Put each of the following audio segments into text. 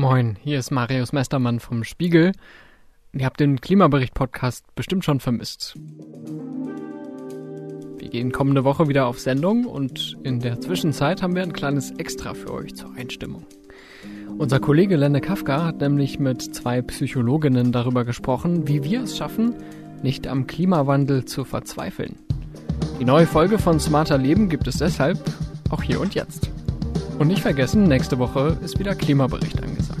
Moin, hier ist Marius Mestermann vom Spiegel. Ihr habt den Klimabericht-Podcast bestimmt schon vermisst. Wir gehen kommende Woche wieder auf Sendung und in der Zwischenzeit haben wir ein kleines Extra für euch zur Einstimmung. Unser Kollege Lenne Kafka hat nämlich mit zwei Psychologinnen darüber gesprochen, wie wir es schaffen, nicht am Klimawandel zu verzweifeln. Die neue Folge von Smarter Leben gibt es deshalb auch hier und jetzt. Und nicht vergessen, nächste Woche ist wieder Klimabericht angesagt.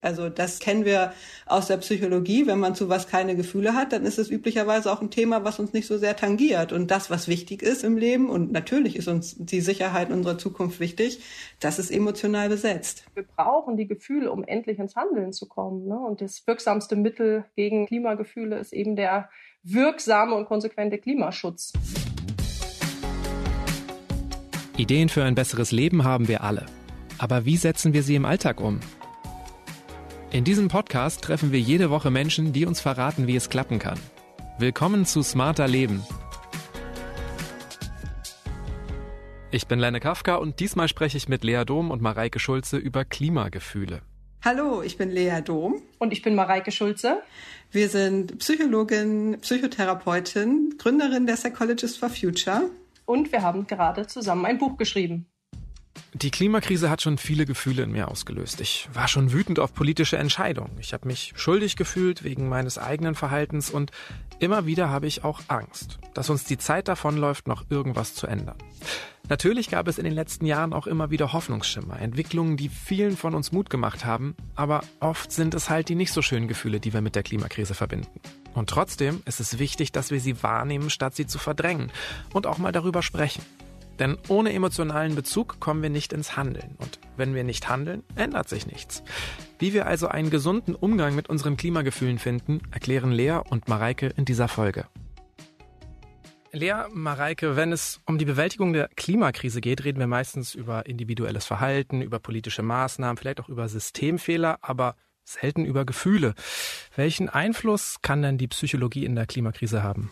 Also das kennen wir aus der Psychologie. Wenn man zu was keine Gefühle hat, dann ist es üblicherweise auch ein Thema, was uns nicht so sehr tangiert. Und das, was wichtig ist im Leben, und natürlich ist uns die Sicherheit unserer Zukunft wichtig, das ist emotional besetzt. Wir brauchen die Gefühle, um endlich ins Handeln zu kommen. Ne? Und das wirksamste Mittel gegen Klimagefühle ist eben der wirksame und konsequente Klimaschutz. Ideen für ein besseres Leben haben wir alle. Aber wie setzen wir sie im Alltag um? In diesem Podcast treffen wir jede Woche Menschen, die uns verraten, wie es klappen kann. Willkommen zu Smarter Leben. Ich bin Lenne Kafka und diesmal spreche ich mit Lea Dom und Mareike Schulze über Klimagefühle. Hallo, ich bin Lea Dom. Und ich bin Mareike Schulze. Wir sind Psychologin, Psychotherapeutin, Gründerin der Psychologist for Future. Und wir haben gerade zusammen ein Buch geschrieben. Die Klimakrise hat schon viele Gefühle in mir ausgelöst. Ich war schon wütend auf politische Entscheidungen. Ich habe mich schuldig gefühlt wegen meines eigenen Verhaltens und immer wieder habe ich auch Angst, dass uns die Zeit davonläuft, noch irgendwas zu ändern. Natürlich gab es in den letzten Jahren auch immer wieder Hoffnungsschimmer, Entwicklungen, die vielen von uns Mut gemacht haben, aber oft sind es halt die nicht so schönen Gefühle, die wir mit der Klimakrise verbinden. Und trotzdem ist es wichtig, dass wir sie wahrnehmen, statt sie zu verdrängen und auch mal darüber sprechen. Denn ohne emotionalen Bezug kommen wir nicht ins Handeln. Und wenn wir nicht handeln, ändert sich nichts. Wie wir also einen gesunden Umgang mit unseren Klimagefühlen finden, erklären Lea und Mareike in dieser Folge. Lea, Mareike, wenn es um die Bewältigung der Klimakrise geht, reden wir meistens über individuelles Verhalten, über politische Maßnahmen, vielleicht auch über Systemfehler, aber selten über Gefühle. Welchen Einfluss kann denn die Psychologie in der Klimakrise haben?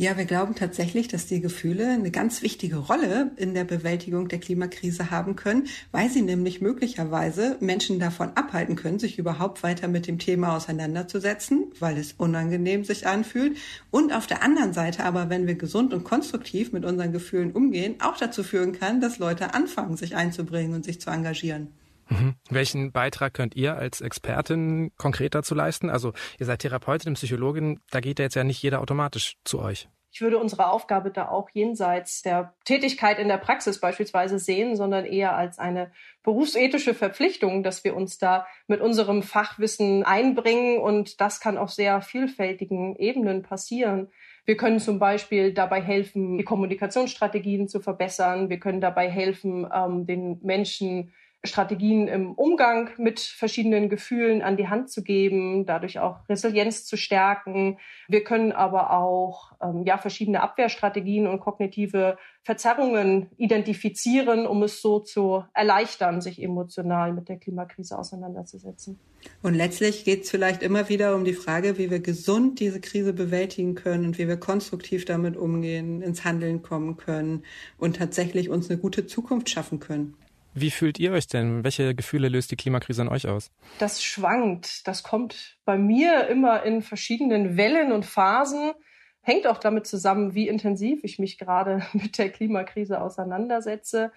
Ja, wir glauben tatsächlich, dass die Gefühle eine ganz wichtige Rolle in der Bewältigung der Klimakrise haben können, weil sie nämlich möglicherweise Menschen davon abhalten können, sich überhaupt weiter mit dem Thema auseinanderzusetzen, weil es unangenehm sich anfühlt. Und auf der anderen Seite aber, wenn wir gesund und konstruktiv mit unseren Gefühlen umgehen, auch dazu führen kann, dass Leute anfangen, sich einzubringen und sich zu engagieren. Mhm. Welchen Beitrag könnt ihr als Expertin konkret dazu leisten? Also ihr seid Therapeutin, Psychologin, da geht ja jetzt ja nicht jeder automatisch zu euch. Ich würde unsere Aufgabe da auch jenseits der Tätigkeit in der Praxis beispielsweise sehen, sondern eher als eine berufsethische Verpflichtung, dass wir uns da mit unserem Fachwissen einbringen. Und das kann auf sehr vielfältigen Ebenen passieren. Wir können zum Beispiel dabei helfen, die Kommunikationsstrategien zu verbessern. Wir können dabei helfen, ähm, den Menschen Strategien im Umgang mit verschiedenen Gefühlen an die Hand zu geben, dadurch auch Resilienz zu stärken. Wir können aber auch ähm, ja verschiedene Abwehrstrategien und kognitive Verzerrungen identifizieren, um es so zu erleichtern, sich emotional mit der Klimakrise auseinanderzusetzen. Und letztlich geht es vielleicht immer wieder um die Frage, wie wir gesund diese Krise bewältigen können und wie wir konstruktiv damit umgehen, ins Handeln kommen können und tatsächlich uns eine gute Zukunft schaffen können. Wie fühlt ihr euch denn? Welche Gefühle löst die Klimakrise in euch aus? Das schwankt. Das kommt bei mir immer in verschiedenen Wellen und Phasen. Hängt auch damit zusammen, wie intensiv ich mich gerade mit der Klimakrise auseinandersetze.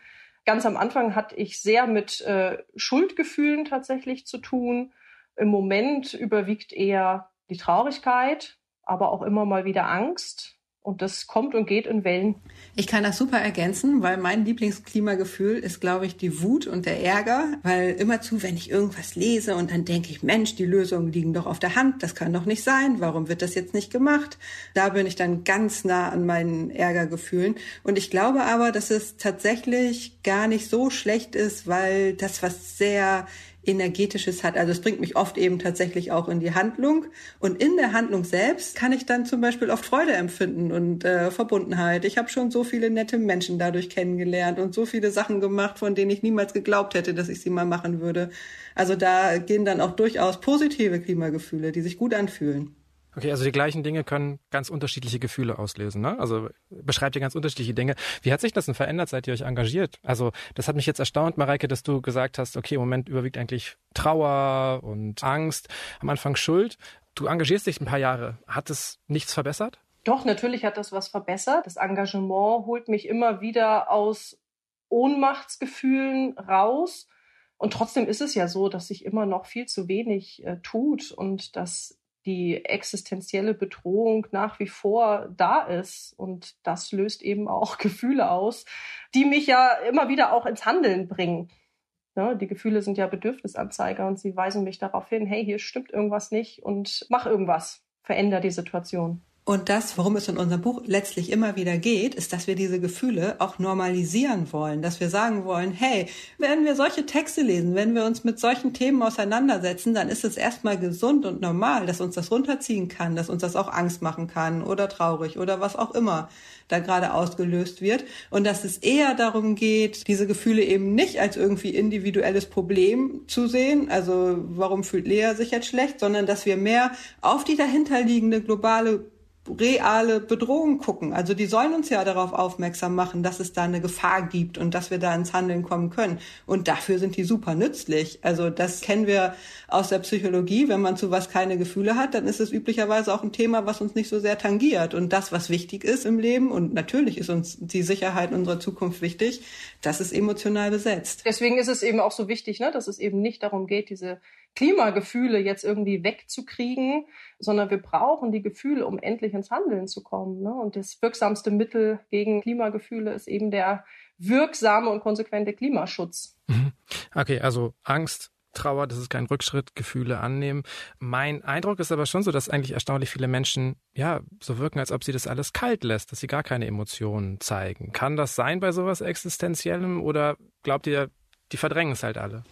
Ganz am Anfang hatte ich sehr mit äh, Schuldgefühlen tatsächlich zu tun. Im Moment überwiegt eher die Traurigkeit, aber auch immer mal wieder Angst. Und das kommt und geht in Wellen. Ich kann das super ergänzen, weil mein Lieblingsklimagefühl ist, glaube ich, die Wut und der Ärger. Weil immerzu, wenn ich irgendwas lese und dann denke ich, Mensch, die Lösungen liegen doch auf der Hand, das kann doch nicht sein, warum wird das jetzt nicht gemacht? Da bin ich dann ganz nah an meinen Ärgergefühlen. Und ich glaube aber, dass es tatsächlich gar nicht so schlecht ist, weil das was sehr Energetisches hat. Also es bringt mich oft eben tatsächlich auch in die Handlung. Und in der Handlung selbst kann ich dann zum Beispiel oft Freude empfinden und äh, Verbundenheit. Ich habe schon so viele nette Menschen dadurch kennengelernt und so viele Sachen gemacht, von denen ich niemals geglaubt hätte, dass ich sie mal machen würde. Also da gehen dann auch durchaus positive Klimagefühle, die sich gut anfühlen. Okay, also die gleichen Dinge können ganz unterschiedliche Gefühle auslösen, ne? Also beschreibt ihr ganz unterschiedliche Dinge. Wie hat sich das denn verändert, seit ihr euch engagiert? Also das hat mich jetzt erstaunt, Mareike, dass du gesagt hast, okay, im Moment überwiegt eigentlich Trauer und Angst, am Anfang Schuld. Du engagierst dich ein paar Jahre. Hat es nichts verbessert? Doch, natürlich hat das was verbessert. Das Engagement holt mich immer wieder aus Ohnmachtsgefühlen raus. Und trotzdem ist es ja so, dass sich immer noch viel zu wenig äh, tut und dass die existenzielle Bedrohung nach wie vor da ist. Und das löst eben auch Gefühle aus, die mich ja immer wieder auch ins Handeln bringen. Ja, die Gefühle sind ja Bedürfnisanzeiger und sie weisen mich darauf hin, hey, hier stimmt irgendwas nicht und mach irgendwas, veränder die Situation. Und das, worum es in unserem Buch letztlich immer wieder geht, ist, dass wir diese Gefühle auch normalisieren wollen, dass wir sagen wollen, hey, wenn wir solche Texte lesen, wenn wir uns mit solchen Themen auseinandersetzen, dann ist es erstmal gesund und normal, dass uns das runterziehen kann, dass uns das auch Angst machen kann oder traurig oder was auch immer da gerade ausgelöst wird. Und dass es eher darum geht, diese Gefühle eben nicht als irgendwie individuelles Problem zu sehen, also warum fühlt Lea sich jetzt schlecht, sondern dass wir mehr auf die dahinterliegende globale reale Bedrohung gucken. Also die sollen uns ja darauf aufmerksam machen, dass es da eine Gefahr gibt und dass wir da ins Handeln kommen können. Und dafür sind die super nützlich. Also das kennen wir aus der Psychologie. Wenn man zu was keine Gefühle hat, dann ist es üblicherweise auch ein Thema, was uns nicht so sehr tangiert. Und das, was wichtig ist im Leben, und natürlich ist uns die Sicherheit unserer Zukunft wichtig, das ist emotional besetzt. Deswegen ist es eben auch so wichtig, ne, dass es eben nicht darum geht, diese Klimagefühle jetzt irgendwie wegzukriegen, sondern wir brauchen die Gefühle, um endlich ins Handeln zu kommen. Ne? Und das wirksamste Mittel gegen Klimagefühle ist eben der wirksame und konsequente Klimaschutz. Mhm. Okay, also Angst, Trauer, das ist kein Rückschritt, Gefühle annehmen. Mein Eindruck ist aber schon so, dass eigentlich erstaunlich viele Menschen ja so wirken, als ob sie das alles kalt lässt, dass sie gar keine Emotionen zeigen. Kann das sein bei sowas Existenziellem oder glaubt ihr, die verdrängen es halt alle.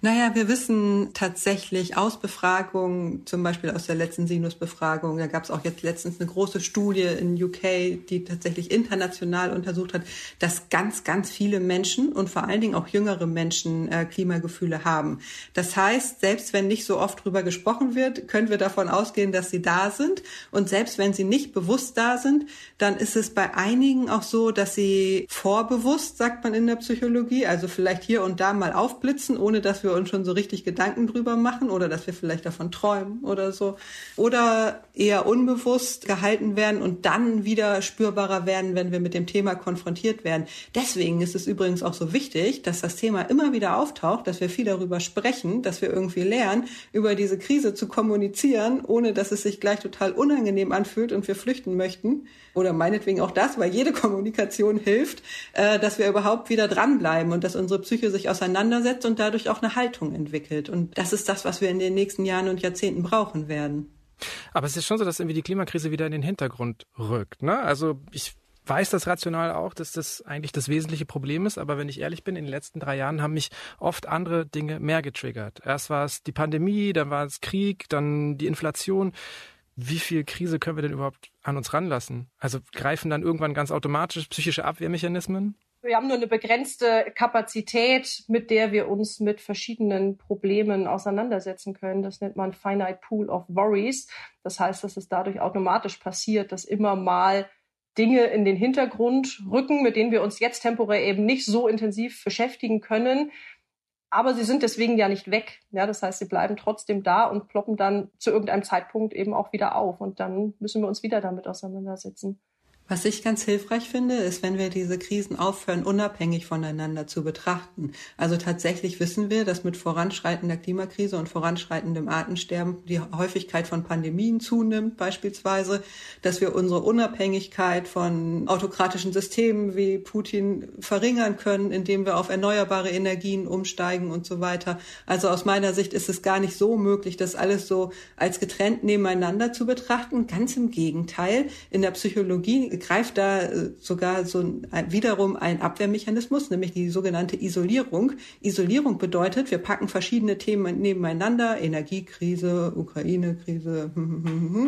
Naja, wir wissen tatsächlich aus Befragungen, zum Beispiel aus der letzten Sinus-Befragung, da gab es auch jetzt letztens eine große Studie in UK, die tatsächlich international untersucht hat, dass ganz, ganz viele Menschen und vor allen Dingen auch jüngere Menschen äh, Klimagefühle haben. Das heißt, selbst wenn nicht so oft drüber gesprochen wird, können wir davon ausgehen, dass sie da sind. Und selbst wenn sie nicht bewusst da sind, dann ist es bei einigen auch so, dass sie vorbewusst, sagt man in der Psychologie, also vielleicht hier und da da mal aufblitzen, ohne dass wir uns schon so richtig Gedanken drüber machen oder dass wir vielleicht davon träumen oder so. Oder eher unbewusst gehalten werden und dann wieder spürbarer werden, wenn wir mit dem Thema konfrontiert werden. Deswegen ist es übrigens auch so wichtig, dass das Thema immer wieder auftaucht, dass wir viel darüber sprechen, dass wir irgendwie lernen, über diese Krise zu kommunizieren, ohne dass es sich gleich total unangenehm anfühlt und wir flüchten möchten. Oder meinetwegen auch das, weil jede Kommunikation hilft, äh, dass wir überhaupt wieder dranbleiben und dass unsere Psyche sich auseinandersetzt und dadurch auch eine Haltung entwickelt. Und das ist das, was wir in den nächsten Jahren und Jahrzehnten brauchen werden. Aber es ist schon so, dass irgendwie die Klimakrise wieder in den Hintergrund rückt. Ne? Also ich weiß das rational auch, dass das eigentlich das wesentliche Problem ist, aber wenn ich ehrlich bin, in den letzten drei Jahren haben mich oft andere Dinge mehr getriggert. Erst war es die Pandemie, dann war es Krieg, dann die Inflation. Wie viel Krise können wir denn überhaupt an uns ranlassen? Also greifen dann irgendwann ganz automatisch psychische Abwehrmechanismen? Wir haben nur eine begrenzte Kapazität, mit der wir uns mit verschiedenen Problemen auseinandersetzen können. Das nennt man Finite Pool of Worries. Das heißt, dass es dadurch automatisch passiert, dass immer mal Dinge in den Hintergrund rücken, mit denen wir uns jetzt temporär eben nicht so intensiv beschäftigen können. Aber sie sind deswegen ja nicht weg. Ja, das heißt, sie bleiben trotzdem da und ploppen dann zu irgendeinem Zeitpunkt eben auch wieder auf. Und dann müssen wir uns wieder damit auseinandersetzen. Was ich ganz hilfreich finde, ist, wenn wir diese Krisen aufhören, unabhängig voneinander zu betrachten. Also tatsächlich wissen wir, dass mit voranschreitender Klimakrise und voranschreitendem Artensterben die Häufigkeit von Pandemien zunimmt, beispielsweise, dass wir unsere Unabhängigkeit von autokratischen Systemen wie Putin verringern können, indem wir auf erneuerbare Energien umsteigen und so weiter. Also aus meiner Sicht ist es gar nicht so möglich, das alles so als getrennt nebeneinander zu betrachten. Ganz im Gegenteil. In der Psychologie greift da äh, sogar so ein, wiederum ein Abwehrmechanismus, nämlich die sogenannte Isolierung. Isolierung bedeutet, wir packen verschiedene Themen nebeneinander, Energiekrise, Ukraine-Krise,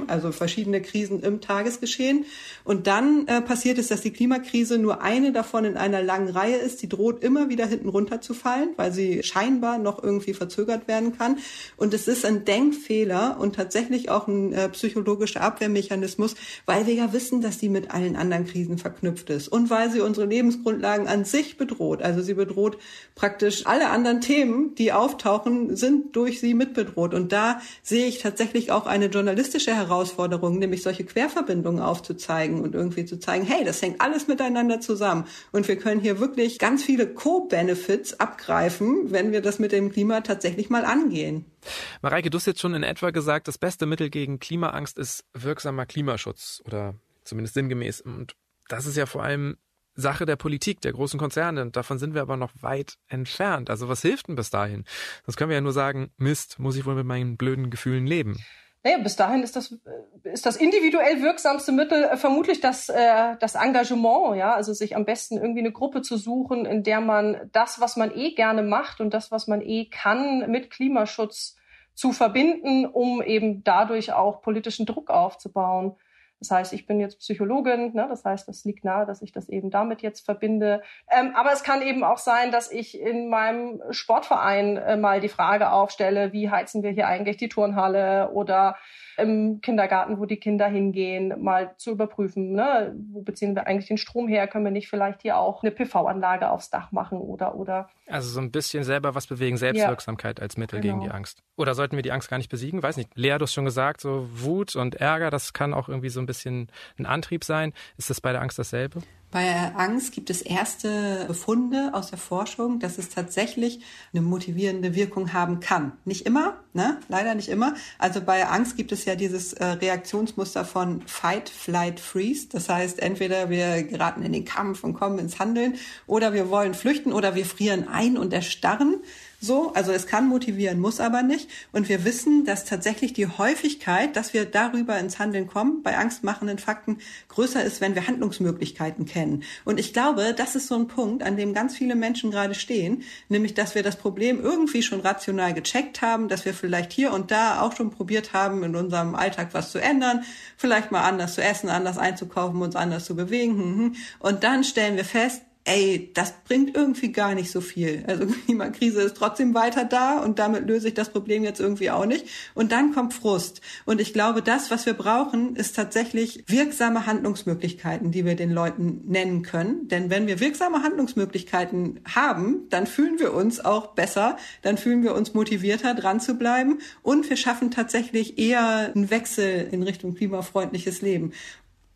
also verschiedene Krisen im Tagesgeschehen. Und dann äh, passiert es, dass die Klimakrise nur eine davon in einer langen Reihe ist. Die droht immer wieder hinten runterzufallen, weil sie scheinbar noch irgendwie verzögert werden kann. Und es ist ein Denkfehler und tatsächlich auch ein äh, psychologischer Abwehrmechanismus, weil wir ja wissen, dass die mit allen anderen Krisen verknüpft ist und weil sie unsere Lebensgrundlagen an sich bedroht. Also sie bedroht praktisch alle anderen Themen, die auftauchen, sind durch sie mitbedroht. Und da sehe ich tatsächlich auch eine journalistische Herausforderung, nämlich solche Querverbindungen aufzuzeigen und irgendwie zu zeigen, hey, das hängt alles miteinander zusammen. Und wir können hier wirklich ganz viele Co-Benefits abgreifen, wenn wir das mit dem Klima tatsächlich mal angehen. Mareike, du hast jetzt schon in etwa gesagt, das beste Mittel gegen Klimaangst ist wirksamer Klimaschutz oder zumindest sinngemäß. Und das ist ja vor allem Sache der Politik, der großen Konzerne. Und davon sind wir aber noch weit entfernt. Also was hilft denn bis dahin? Sonst können wir ja nur sagen, Mist, muss ich wohl mit meinen blöden Gefühlen leben. Naja, bis dahin ist das, ist das individuell wirksamste Mittel äh, vermutlich das, äh, das Engagement, ja, also sich am besten irgendwie eine Gruppe zu suchen, in der man das, was man eh gerne macht und das, was man eh kann, mit Klimaschutz zu verbinden, um eben dadurch auch politischen Druck aufzubauen. Das heißt, ich bin jetzt Psychologin, ne? das heißt, das liegt nahe, dass ich das eben damit jetzt verbinde. Ähm, aber es kann eben auch sein, dass ich in meinem Sportverein äh, mal die Frage aufstelle, wie heizen wir hier eigentlich die Turnhalle oder im Kindergarten, wo die Kinder hingehen, mal zu überprüfen, ne? wo beziehen wir eigentlich den Strom her, können wir nicht vielleicht hier auch eine PV-Anlage aufs Dach machen oder oder. Also so ein bisschen selber was bewegen, Selbstwirksamkeit ja. als Mittel genau. gegen die Angst. Oder sollten wir die Angst gar nicht besiegen? Weiß nicht. Lea, du hast schon gesagt, so Wut und Ärger, das kann auch irgendwie so ein bisschen ein Antrieb sein. Ist das bei der Angst dasselbe? Bei Angst gibt es erste Befunde aus der Forschung, dass es tatsächlich eine motivierende Wirkung haben kann. Nicht immer, ne? leider nicht immer. Also bei Angst gibt es ja dieses äh, Reaktionsmuster von Fight, Flight, Freeze. Das heißt, entweder wir geraten in den Kampf und kommen ins Handeln oder wir wollen flüchten oder wir frieren ein und erstarren. So, also es kann motivieren, muss aber nicht. Und wir wissen, dass tatsächlich die Häufigkeit, dass wir darüber ins Handeln kommen, bei angstmachenden Fakten größer ist, wenn wir Handlungsmöglichkeiten kennen. Und ich glaube, das ist so ein Punkt, an dem ganz viele Menschen gerade stehen, nämlich, dass wir das Problem irgendwie schon rational gecheckt haben, dass wir vielleicht hier und da auch schon probiert haben, in unserem Alltag was zu ändern, vielleicht mal anders zu essen, anders einzukaufen, uns anders zu bewegen. Hm, hm. Und dann stellen wir fest, ey, das bringt irgendwie gar nicht so viel. Also Klimakrise ist trotzdem weiter da und damit löse ich das Problem jetzt irgendwie auch nicht. Und dann kommt Frust. Und ich glaube, das, was wir brauchen, ist tatsächlich wirksame Handlungsmöglichkeiten, die wir den Leuten nennen können. Denn wenn wir wirksame Handlungsmöglichkeiten haben, dann fühlen wir uns auch besser, dann fühlen wir uns motivierter, dran zu bleiben und wir schaffen tatsächlich eher einen Wechsel in Richtung klimafreundliches Leben.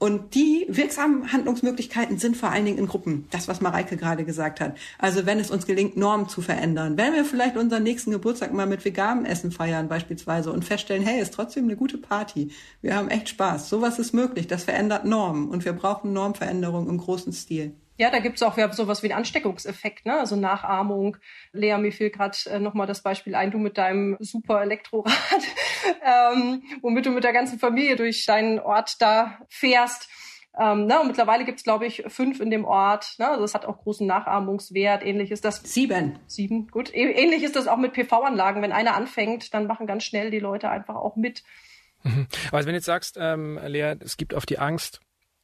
Und die wirksamen Handlungsmöglichkeiten sind vor allen Dingen in Gruppen. Das, was Mareike gerade gesagt hat. Also wenn es uns gelingt, Normen zu verändern. Wenn wir vielleicht unseren nächsten Geburtstag mal mit veganem Essen feiern beispielsweise und feststellen, hey, ist trotzdem eine gute Party. Wir haben echt Spaß. Sowas ist möglich. Das verändert Normen. Und wir brauchen Normveränderung im großen Stil. Ja, da gibt's auch ja, sowas wie einen Ansteckungseffekt, ne? also Nachahmung. Lea, mir fiel gerade äh, nochmal das Beispiel ein, du mit deinem super Elektrorad, ähm, womit du mit der ganzen Familie durch deinen Ort da fährst. Ähm, ne, und mittlerweile gibt's glaube ich, fünf in dem Ort. Ne? Also das hat auch großen Nachahmungswert. Ähnlich ist das. Sieben. Sieben, gut. Ähnlich ist das auch mit PV-Anlagen. Wenn einer anfängt, dann machen ganz schnell die Leute einfach auch mit. Aber wenn du jetzt sagst, ähm, Lea, es gibt auf die Angst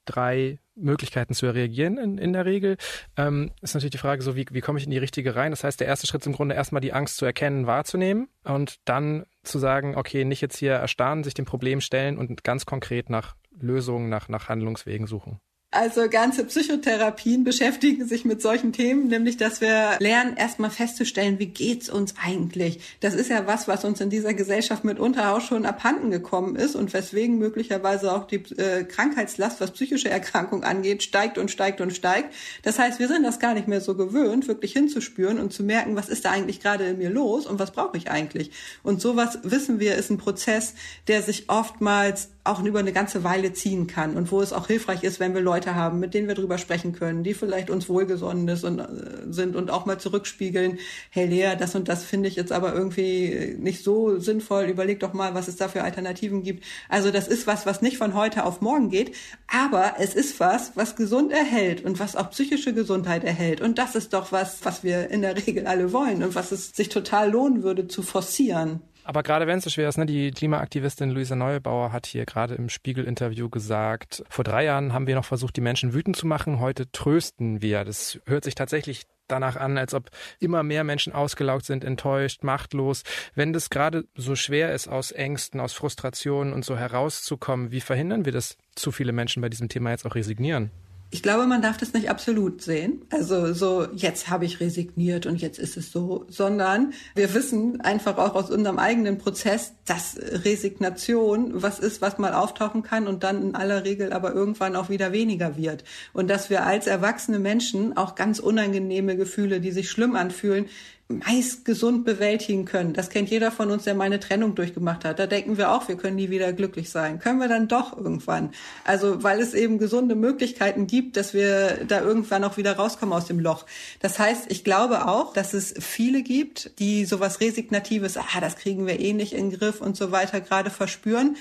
drei Möglichkeiten zu reagieren in, in der Regel. Ähm, ist natürlich die Frage so, wie, wie komme ich in die richtige rein? Das heißt, der erste Schritt ist im Grunde erstmal die Angst zu erkennen, wahrzunehmen und dann zu sagen, okay, nicht jetzt hier erstarren, sich dem Problem stellen und ganz konkret nach Lösungen, nach, nach Handlungswegen suchen. Also ganze Psychotherapien beschäftigen sich mit solchen Themen, nämlich dass wir lernen, erstmal festzustellen, wie geht's uns eigentlich. Das ist ja was, was uns in dieser Gesellschaft mitunter auch schon abhanden gekommen ist und weswegen möglicherweise auch die äh, Krankheitslast, was psychische Erkrankung angeht, steigt und steigt und steigt. Das heißt, wir sind das gar nicht mehr so gewöhnt, wirklich hinzuspüren und zu merken, was ist da eigentlich gerade in mir los und was brauche ich eigentlich. Und sowas wissen wir, ist ein Prozess, der sich oftmals auch über eine ganze Weile ziehen kann und wo es auch hilfreich ist, wenn wir Leute Leute haben, mit denen wir drüber sprechen können, die vielleicht uns wohlgesonnen und, äh, sind und auch mal zurückspiegeln, hey Lea, das und das finde ich jetzt aber irgendwie nicht so sinnvoll, überleg doch mal, was es da für Alternativen gibt. Also das ist was, was nicht von heute auf morgen geht, aber es ist was, was gesund erhält und was auch psychische Gesundheit erhält. Und das ist doch was, was wir in der Regel alle wollen und was es sich total lohnen würde zu forcieren. Aber gerade wenn es so schwer ist, ne, die Klimaaktivistin Luisa Neubauer hat hier gerade im Spiegel-Interview gesagt, vor drei Jahren haben wir noch versucht, die Menschen wütend zu machen, heute trösten wir. Das hört sich tatsächlich danach an, als ob immer mehr Menschen ausgelaugt sind, enttäuscht, machtlos. Wenn das gerade so schwer ist, aus Ängsten, aus Frustrationen und so herauszukommen, wie verhindern wir, dass zu viele Menschen bei diesem Thema jetzt auch resignieren? Ich glaube, man darf das nicht absolut sehen. Also so, jetzt habe ich resigniert und jetzt ist es so, sondern wir wissen einfach auch aus unserem eigenen Prozess, dass Resignation was ist, was mal auftauchen kann und dann in aller Regel aber irgendwann auch wieder weniger wird. Und dass wir als erwachsene Menschen auch ganz unangenehme Gefühle, die sich schlimm anfühlen, meist gesund bewältigen können. Das kennt jeder von uns, der mal eine Trennung durchgemacht hat. Da denken wir auch, wir können nie wieder glücklich sein. Können wir dann doch irgendwann. Also, weil es eben gesunde Möglichkeiten gibt, dass wir da irgendwann auch wieder rauskommen aus dem Loch. Das heißt, ich glaube auch, dass es viele gibt, die sowas Resignatives, ah, das kriegen wir eh nicht in den Griff und so weiter gerade verspüren.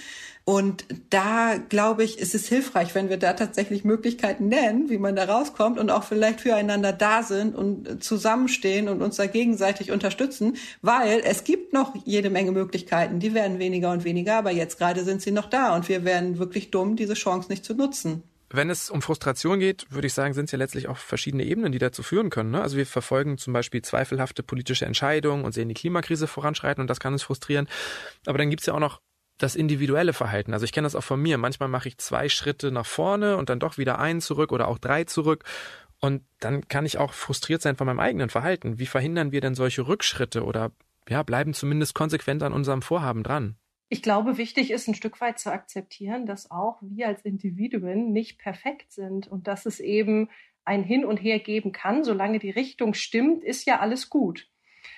Und da, glaube ich, ist es hilfreich, wenn wir da tatsächlich Möglichkeiten nennen, wie man da rauskommt und auch vielleicht füreinander da sind und zusammenstehen und uns da gegenseitig unterstützen, weil es gibt noch jede Menge Möglichkeiten. Die werden weniger und weniger, aber jetzt gerade sind sie noch da und wir werden wirklich dumm, diese Chance nicht zu nutzen. Wenn es um Frustration geht, würde ich sagen, sind es ja letztlich auch verschiedene Ebenen, die dazu führen können. Ne? Also wir verfolgen zum Beispiel zweifelhafte politische Entscheidungen und sehen die Klimakrise voranschreiten und das kann uns frustrieren. Aber dann gibt es ja auch noch das individuelle Verhalten. Also ich kenne das auch von mir. Manchmal mache ich zwei Schritte nach vorne und dann doch wieder einen zurück oder auch drei zurück. Und dann kann ich auch frustriert sein von meinem eigenen Verhalten. Wie verhindern wir denn solche Rückschritte oder ja, bleiben zumindest konsequent an unserem Vorhaben dran? Ich glaube, wichtig ist ein Stück weit zu akzeptieren, dass auch wir als Individuen nicht perfekt sind und dass es eben ein Hin und Her geben kann. Solange die Richtung stimmt, ist ja alles gut.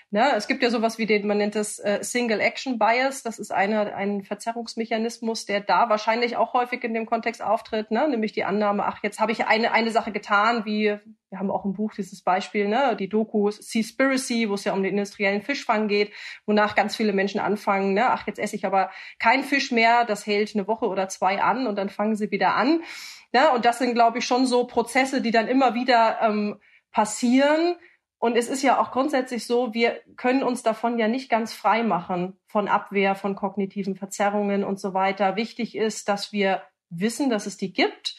Ne? Es gibt ja sowas wie den, man nennt das äh, Single Action Bias. Das ist eine, ein Verzerrungsmechanismus, der da wahrscheinlich auch häufig in dem Kontext auftritt, ne? nämlich die Annahme, ach, jetzt habe ich eine, eine Sache getan, wie, wir haben auch im Buch dieses Beispiel, ne? die Doku Seaspiracy, wo es ja um den industriellen Fischfang geht, wonach ganz viele Menschen anfangen, ne? ach, jetzt esse ich aber keinen Fisch mehr, das hält eine Woche oder zwei an und dann fangen sie wieder an. Ne? Und das sind, glaube ich, schon so Prozesse, die dann immer wieder ähm, passieren und es ist ja auch grundsätzlich so, wir können uns davon ja nicht ganz frei machen von Abwehr, von kognitiven Verzerrungen und so weiter. Wichtig ist, dass wir wissen, dass es die gibt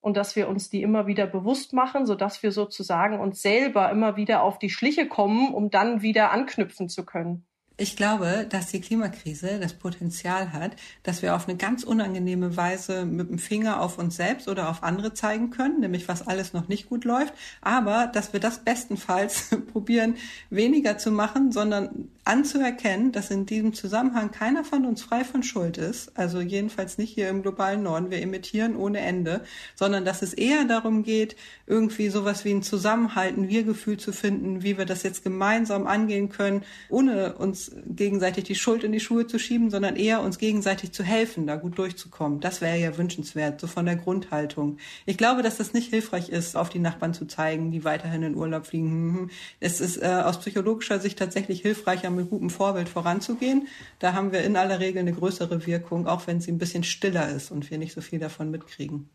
und dass wir uns die immer wieder bewusst machen, sodass wir sozusagen uns selber immer wieder auf die Schliche kommen, um dann wieder anknüpfen zu können. Ich glaube, dass die Klimakrise das Potenzial hat, dass wir auf eine ganz unangenehme Weise mit dem Finger auf uns selbst oder auf andere zeigen können, nämlich was alles noch nicht gut läuft, aber dass wir das bestenfalls probieren, weniger zu machen, sondern anzuerkennen, dass in diesem Zusammenhang keiner von uns frei von Schuld ist, also jedenfalls nicht hier im globalen Norden, wir emittieren ohne Ende, sondern dass es eher darum geht, irgendwie sowas wie ein Zusammenhalt, ein Wir-Gefühl zu finden, wie wir das jetzt gemeinsam angehen können, ohne uns gegenseitig die Schuld in die Schuhe zu schieben, sondern eher uns gegenseitig zu helfen, da gut durchzukommen. Das wäre ja wünschenswert, so von der Grundhaltung. Ich glaube, dass das nicht hilfreich ist, auf die Nachbarn zu zeigen, die weiterhin in Urlaub fliegen. Mhm. Es ist äh, aus psychologischer Sicht tatsächlich hilfreicher, mit gutem Vorbild voranzugehen. Da haben wir in aller Regel eine größere Wirkung, auch wenn sie ein bisschen stiller ist und wir nicht so viel davon mitkriegen.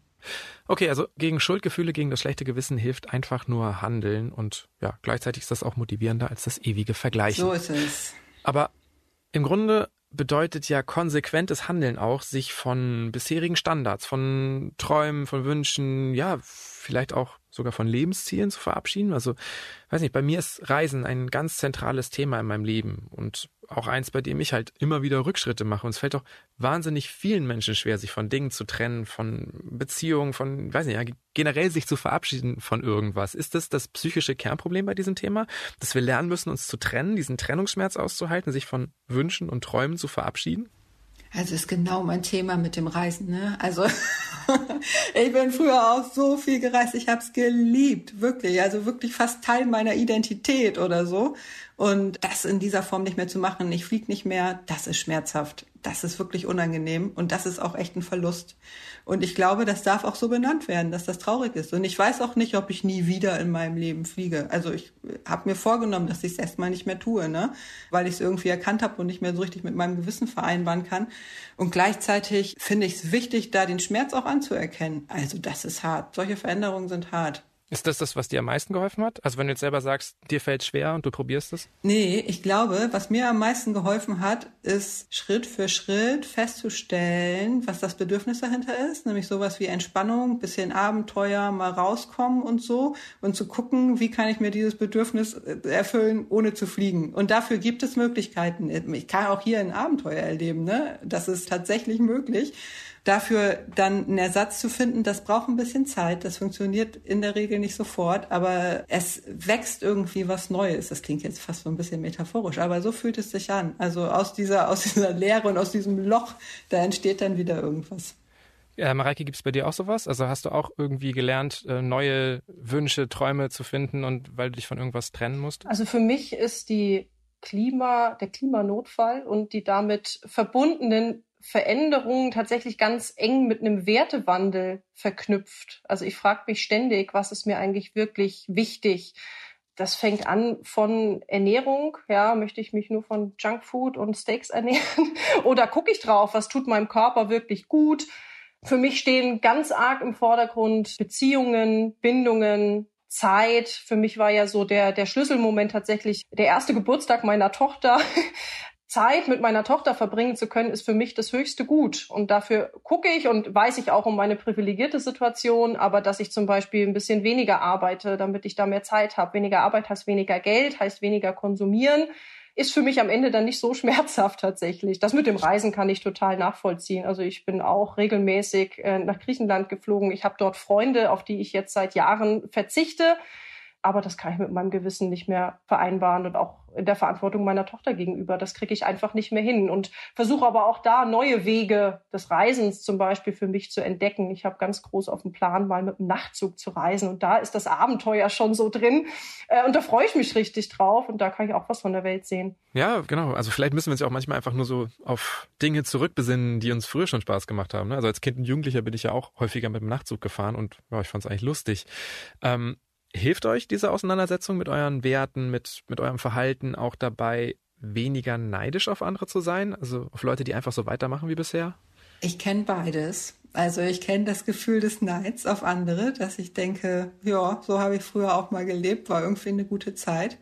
Okay, also gegen Schuldgefühle, gegen das schlechte Gewissen hilft einfach nur handeln und ja, gleichzeitig ist das auch motivierender als das ewige Vergleichen. So ist es. Aber im Grunde bedeutet ja konsequentes Handeln auch, sich von bisherigen Standards, von Träumen, von Wünschen, ja, vielleicht auch sogar von Lebenszielen zu verabschieden. Also, weiß nicht, bei mir ist Reisen ein ganz zentrales Thema in meinem Leben und auch eins, bei dem ich halt immer wieder Rückschritte mache. Und es fällt doch wahnsinnig vielen Menschen schwer, sich von Dingen zu trennen, von Beziehungen, von, weiß nicht, ja, generell sich zu verabschieden von irgendwas. Ist das das psychische Kernproblem bei diesem Thema? Dass wir lernen müssen, uns zu trennen, diesen Trennungsschmerz auszuhalten, sich von Wünschen und Träumen zu verabschieden? Also ist genau mein Thema mit dem Reisen. Ne? Also ich bin früher auch so viel gereist. Ich habe es geliebt, wirklich. Also wirklich fast Teil meiner Identität oder so. Und das in dieser Form nicht mehr zu machen, ich fliege nicht mehr, das ist schmerzhaft. Das ist wirklich unangenehm und das ist auch echt ein Verlust. Und ich glaube, das darf auch so benannt werden, dass das traurig ist. Und ich weiß auch nicht, ob ich nie wieder in meinem Leben fliege. Also ich habe mir vorgenommen, dass ich es erstmal nicht mehr tue, ne? weil ich es irgendwie erkannt habe und nicht mehr so richtig mit meinem Gewissen vereinbaren kann. Und gleichzeitig finde ich es wichtig, da den Schmerz auch anzuerkennen. Also das ist hart. Solche Veränderungen sind hart. Ist das das, was dir am meisten geholfen hat? Also wenn du jetzt selber sagst, dir fällt schwer und du probierst es? Nee, ich glaube, was mir am meisten geholfen hat, ist Schritt für Schritt festzustellen, was das Bedürfnis dahinter ist, nämlich sowas wie Entspannung, bisschen Abenteuer, mal rauskommen und so und zu gucken, wie kann ich mir dieses Bedürfnis äh, erfüllen, ohne zu fliegen. Und dafür gibt es Möglichkeiten. Ich kann auch hier ein Abenteuer erleben, ne? Das ist tatsächlich möglich dafür dann einen Ersatz zu finden, das braucht ein bisschen Zeit. Das funktioniert in der Regel nicht sofort, aber es wächst irgendwie was Neues. Das klingt jetzt fast so ein bisschen metaphorisch, aber so fühlt es sich an. Also aus dieser, aus dieser Leere und aus diesem Loch, da entsteht dann wieder irgendwas. Ja, Mareike, gibt es bei dir auch sowas? Also hast du auch irgendwie gelernt, äh, neue Wünsche, Träume zu finden und weil du dich von irgendwas trennen musst? Also für mich ist die Klima, der Klimanotfall und die damit verbundenen Veränderungen tatsächlich ganz eng mit einem Wertewandel verknüpft. Also ich frage mich ständig, was ist mir eigentlich wirklich wichtig? Das fängt an von Ernährung, ja, möchte ich mich nur von Junkfood und Steaks ernähren? Oder gucke ich drauf, was tut meinem Körper wirklich gut? Für mich stehen ganz arg im Vordergrund Beziehungen, Bindungen, Zeit. Für mich war ja so der, der Schlüsselmoment tatsächlich der erste Geburtstag meiner Tochter. Zeit mit meiner Tochter verbringen zu können, ist für mich das höchste Gut. Und dafür gucke ich und weiß ich auch um meine privilegierte Situation, aber dass ich zum Beispiel ein bisschen weniger arbeite, damit ich da mehr Zeit habe. Weniger Arbeit heißt weniger Geld, heißt weniger konsumieren, ist für mich am Ende dann nicht so schmerzhaft tatsächlich. Das mit dem Reisen kann ich total nachvollziehen. Also ich bin auch regelmäßig äh, nach Griechenland geflogen. Ich habe dort Freunde, auf die ich jetzt seit Jahren verzichte aber das kann ich mit meinem Gewissen nicht mehr vereinbaren und auch in der Verantwortung meiner Tochter gegenüber. Das kriege ich einfach nicht mehr hin und versuche aber auch da neue Wege des Reisens zum Beispiel für mich zu entdecken. Ich habe ganz groß auf dem Plan, mal mit dem Nachtzug zu reisen und da ist das Abenteuer schon so drin äh, und da freue ich mich richtig drauf und da kann ich auch was von der Welt sehen. Ja, genau. Also vielleicht müssen wir uns ja auch manchmal einfach nur so auf Dinge zurückbesinnen, die uns früher schon Spaß gemacht haben. Ne? Also als Kind und Jugendlicher bin ich ja auch häufiger mit dem Nachtzug gefahren und ja, ich fand es eigentlich lustig. Ähm, Hilft euch diese Auseinandersetzung mit euren Werten, mit, mit eurem Verhalten auch dabei, weniger neidisch auf andere zu sein? Also auf Leute, die einfach so weitermachen wie bisher? Ich kenne beides. Also ich kenne das Gefühl des Neids auf andere, dass ich denke, ja, so habe ich früher auch mal gelebt, war irgendwie eine gute Zeit.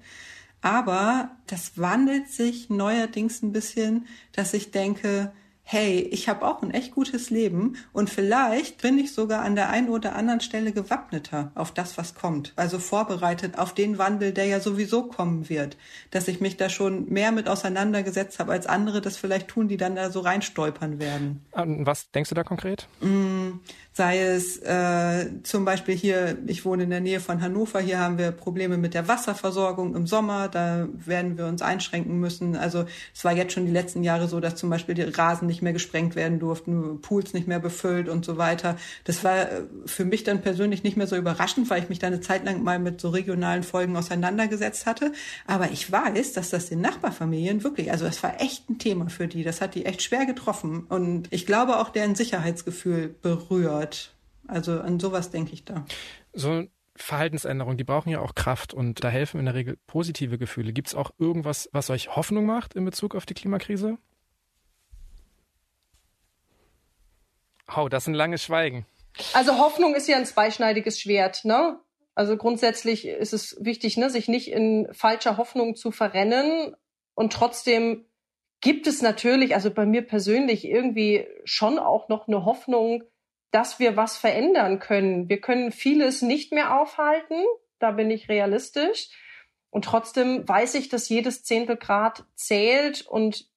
Aber das wandelt sich neuerdings ein bisschen, dass ich denke, hey, ich habe auch ein echt gutes Leben und vielleicht bin ich sogar an der einen oder anderen Stelle gewappneter auf das, was kommt. Also vorbereitet auf den Wandel, der ja sowieso kommen wird. Dass ich mich da schon mehr mit auseinandergesetzt habe, als andere das vielleicht tun, die dann da so reinstolpern werden. Was denkst du da konkret? Mm, sei es äh, zum Beispiel hier, ich wohne in der Nähe von Hannover, hier haben wir Probleme mit der Wasserversorgung im Sommer, da werden wir uns einschränken müssen. Also es war jetzt schon die letzten Jahre so, dass zum Beispiel die Rasen nicht mehr gesprengt werden durften, Pools nicht mehr befüllt und so weiter. Das war äh, für mich dann persönlich nicht mehr so überraschend, weil ich mich da eine Zeit lang mal mit so regionalen Folgen auseinandergesetzt hatte. Aber ich weiß, dass das den Nachbarfamilien wirklich, also das war echt ein Thema für die. Das hat die echt schwer getroffen. Und ich glaube auch deren Sicherheitsgefühl berührt. Also an sowas denke ich da. So Verhaltensänderungen, die brauchen ja auch Kraft und da helfen in der Regel positive Gefühle. Gibt es auch irgendwas, was euch Hoffnung macht in Bezug auf die Klimakrise? Oh, das ist ein langes Schweigen. Also Hoffnung ist ja ein zweischneidiges Schwert, ne? Also grundsätzlich ist es wichtig, ne, sich nicht in falscher Hoffnung zu verrennen. Und trotzdem gibt es natürlich, also bei mir persönlich irgendwie schon auch noch eine Hoffnung, dass wir was verändern können. Wir können vieles nicht mehr aufhalten. Da bin ich realistisch. Und trotzdem weiß ich, dass jedes Zehntel Grad zählt und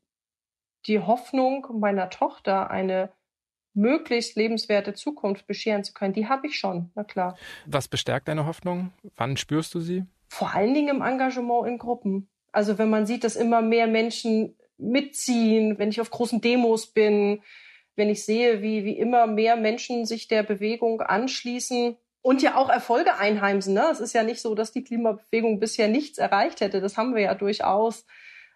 die Hoffnung meiner Tochter, eine möglichst lebenswerte Zukunft bescheren zu können, die habe ich schon, na klar. Was bestärkt deine Hoffnung? Wann spürst du sie? Vor allen Dingen im Engagement in Gruppen. Also wenn man sieht, dass immer mehr Menschen mitziehen, wenn ich auf großen Demos bin, wenn ich sehe, wie, wie immer mehr Menschen sich der Bewegung anschließen und ja auch Erfolge einheimsen. Ne? Es ist ja nicht so, dass die Klimabewegung bisher nichts erreicht hätte. Das haben wir ja durchaus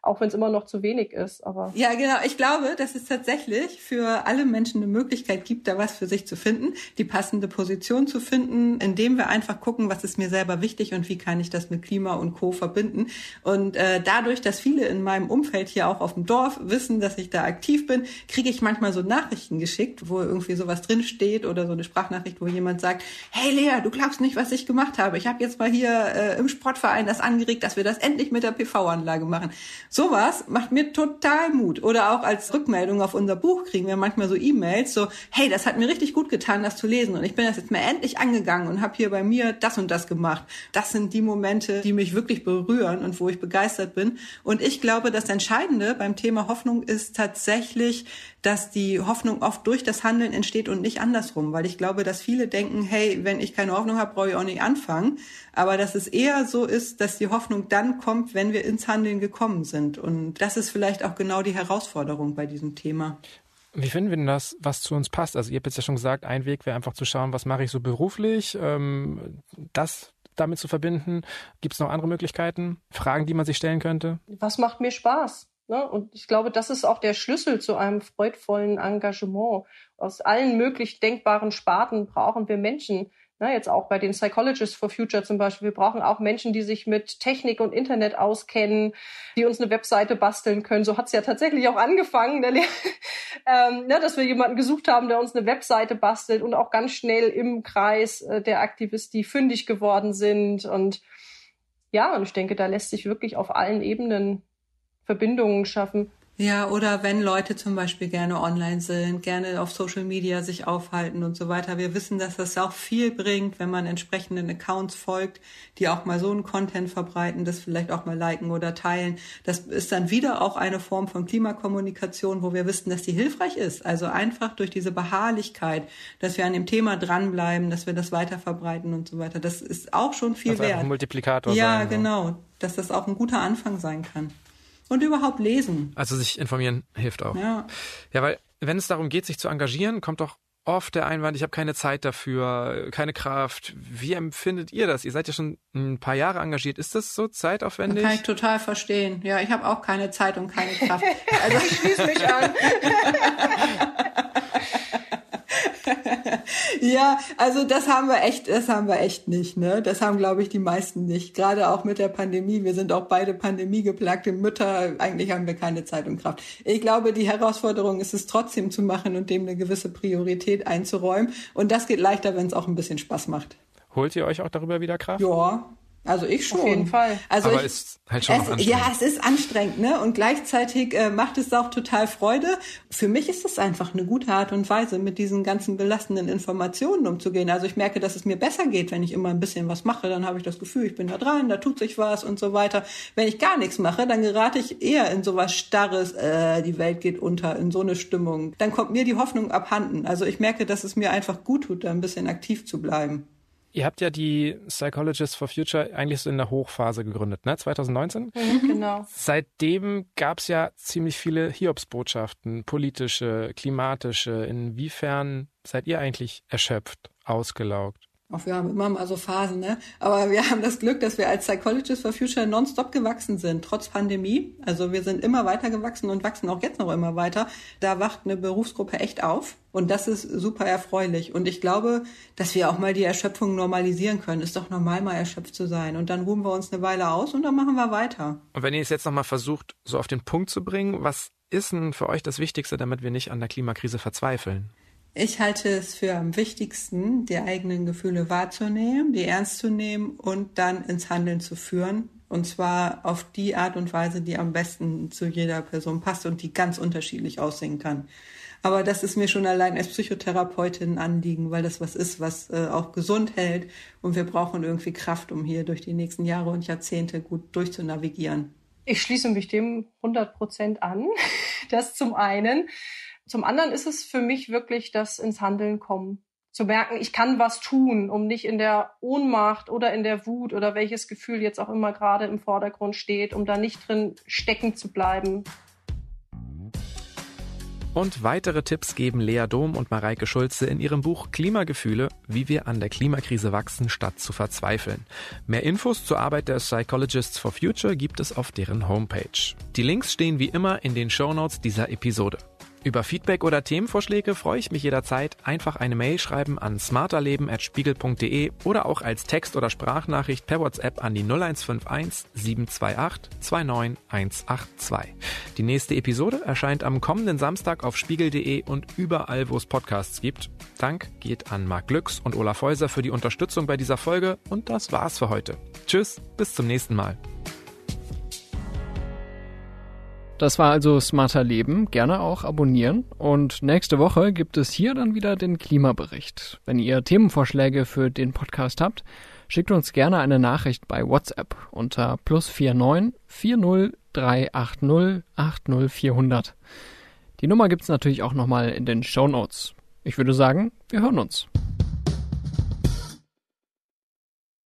auch wenn es immer noch zu wenig ist. Aber ja, genau. Ich glaube, dass es tatsächlich für alle Menschen eine Möglichkeit gibt, da was für sich zu finden, die passende Position zu finden, indem wir einfach gucken, was ist mir selber wichtig und wie kann ich das mit Klima und Co. verbinden. Und äh, dadurch, dass viele in meinem Umfeld hier auch auf dem Dorf wissen, dass ich da aktiv bin, kriege ich manchmal so Nachrichten geschickt, wo irgendwie sowas drin steht oder so eine Sprachnachricht, wo jemand sagt, hey Lea, du glaubst nicht, was ich gemacht habe. Ich habe jetzt mal hier äh, im Sportverein das angeregt, dass wir das endlich mit der PV-Anlage machen. Sowas macht mir total Mut. Oder auch als Rückmeldung auf unser Buch kriegen wir manchmal so E-Mails, so, hey, das hat mir richtig gut getan, das zu lesen. Und ich bin das jetzt mal endlich angegangen und habe hier bei mir das und das gemacht. Das sind die Momente, die mich wirklich berühren und wo ich begeistert bin. Und ich glaube, das Entscheidende beim Thema Hoffnung ist tatsächlich, dass die Hoffnung oft durch das Handeln entsteht und nicht andersrum. Weil ich glaube, dass viele denken, hey, wenn ich keine Hoffnung habe, brauche ich auch nicht anfangen. Aber dass es eher so ist, dass die Hoffnung dann kommt, wenn wir ins Handeln gekommen sind. Und das ist vielleicht auch genau die Herausforderung bei diesem Thema. Wie finden wir denn das, was zu uns passt? Also ihr habt jetzt ja schon gesagt, ein Weg wäre einfach zu schauen, was mache ich so beruflich, ähm, das damit zu verbinden. Gibt es noch andere Möglichkeiten, Fragen, die man sich stellen könnte? Was macht mir Spaß? Ne? Und ich glaube, das ist auch der Schlüssel zu einem freudvollen Engagement. Aus allen möglich denkbaren Sparten brauchen wir Menschen, Ne, jetzt auch bei den Psychologists for Future zum Beispiel. Wir brauchen auch Menschen, die sich mit Technik und Internet auskennen, die uns eine Webseite basteln können. So hat es ja tatsächlich auch angefangen, ne, ähm, ne, dass wir jemanden gesucht haben, der uns eine Webseite bastelt und auch ganz schnell im Kreis äh, der Aktivisten, fündig geworden sind. Und ja, und ich denke, da lässt sich wirklich auf allen Ebenen Verbindungen schaffen. Ja, oder wenn Leute zum Beispiel gerne online sind, gerne auf Social Media sich aufhalten und so weiter. Wir wissen, dass das auch viel bringt, wenn man entsprechenden Accounts folgt, die auch mal so einen Content verbreiten, das vielleicht auch mal liken oder teilen. Das ist dann wieder auch eine Form von Klimakommunikation, wo wir wissen, dass die hilfreich ist. Also einfach durch diese Beharrlichkeit, dass wir an dem Thema dranbleiben, dass wir das weiter verbreiten und so weiter. Das ist auch schon viel also wert. Ein Multiplikator ja, sein, genau. Dass das auch ein guter Anfang sein kann und überhaupt lesen. Also sich informieren hilft auch. Ja. Ja, weil wenn es darum geht, sich zu engagieren, kommt doch oft der Einwand, ich habe keine Zeit dafür, keine Kraft. Wie empfindet ihr das? Ihr seid ja schon ein paar Jahre engagiert. Ist das so zeitaufwendig? Das kann ich total verstehen. Ja, ich habe auch keine Zeit und keine Kraft. Also ich schließe mich an. ja, also das haben wir echt, das haben wir echt nicht, ne? Das haben, glaube ich, die meisten nicht. Gerade auch mit der Pandemie. Wir sind auch beide pandemiegeplagte Mütter. Eigentlich haben wir keine Zeit und Kraft. Ich glaube, die Herausforderung ist es trotzdem zu machen und dem eine gewisse Priorität einzuräumen. Und das geht leichter, wenn es auch ein bisschen Spaß macht. Holt ihr euch auch darüber wieder Kraft? Ja, also ich schon. Auf jeden Fall. Also Aber ich, ist halt schon es, anstrengend. Ja, es ist anstrengend, ne? Und gleichzeitig äh, macht es auch total Freude. Für mich ist es einfach eine gute Art und Weise, mit diesen ganzen belastenden Informationen umzugehen. Also ich merke, dass es mir besser geht, wenn ich immer ein bisschen was mache. Dann habe ich das Gefühl, ich bin da dran, da tut sich was und so weiter. Wenn ich gar nichts mache, dann gerate ich eher in sowas Starres, äh, die Welt geht unter, in so eine Stimmung. Dann kommt mir die Hoffnung abhanden. Also ich merke, dass es mir einfach gut tut, da ein bisschen aktiv zu bleiben. Ihr habt ja die Psychologists for Future eigentlich so in der Hochphase gegründet, ne? 2019? Mhm, genau. Seitdem gab es ja ziemlich viele Hiobsbotschaften, politische, klimatische. Inwiefern seid ihr eigentlich erschöpft, ausgelaugt? Auch wir haben immer mal so Phasen, ne? Aber wir haben das Glück, dass wir als Psychologists for Future nonstop gewachsen sind, trotz Pandemie. Also wir sind immer weiter gewachsen und wachsen auch jetzt noch immer weiter. Da wacht eine Berufsgruppe echt auf. Und das ist super erfreulich. Und ich glaube, dass wir auch mal die Erschöpfung normalisieren können. Ist doch normal, mal erschöpft zu sein. Und dann ruhen wir uns eine Weile aus und dann machen wir weiter. Und wenn ihr es jetzt nochmal versucht, so auf den Punkt zu bringen, was ist denn für euch das Wichtigste, damit wir nicht an der Klimakrise verzweifeln? Ich halte es für am wichtigsten, die eigenen Gefühle wahrzunehmen, die ernst zu nehmen und dann ins Handeln zu führen. Und zwar auf die Art und Weise, die am besten zu jeder Person passt und die ganz unterschiedlich aussehen kann. Aber das ist mir schon allein als Psychotherapeutin ein Anliegen, weil das was ist, was äh, auch gesund hält. Und wir brauchen irgendwie Kraft, um hier durch die nächsten Jahre und Jahrzehnte gut durchzunavigieren. Ich schließe mich dem 100 Prozent an. Das zum einen. Zum anderen ist es für mich wirklich das ins Handeln kommen. Zu merken, ich kann was tun, um nicht in der Ohnmacht oder in der Wut oder welches Gefühl jetzt auch immer gerade im Vordergrund steht, um da nicht drin stecken zu bleiben. Und weitere Tipps geben Lea Dom und Mareike Schulze in ihrem Buch Klimagefühle, wie wir an der Klimakrise wachsen, statt zu verzweifeln. Mehr Infos zur Arbeit der Psychologists for Future gibt es auf deren Homepage. Die Links stehen wie immer in den Shownotes dieser Episode. Über Feedback oder Themenvorschläge freue ich mich jederzeit. Einfach eine Mail schreiben an smarterleben.spiegel.de oder auch als Text- oder Sprachnachricht per WhatsApp an die 0151 728 29182. Die nächste Episode erscheint am kommenden Samstag auf spiegel.de und überall, wo es Podcasts gibt. Dank geht an Marc Glücks und Olaf Häuser für die Unterstützung bei dieser Folge und das war's für heute. Tschüss, bis zum nächsten Mal. Das war also Smarter Leben. Gerne auch abonnieren. Und nächste Woche gibt es hier dann wieder den Klimabericht. Wenn ihr Themenvorschläge für den Podcast habt, schickt uns gerne eine Nachricht bei WhatsApp unter plus 49 40 380 80 400. Die Nummer gibt's natürlich auch nochmal in den Show Notes. Ich würde sagen, wir hören uns.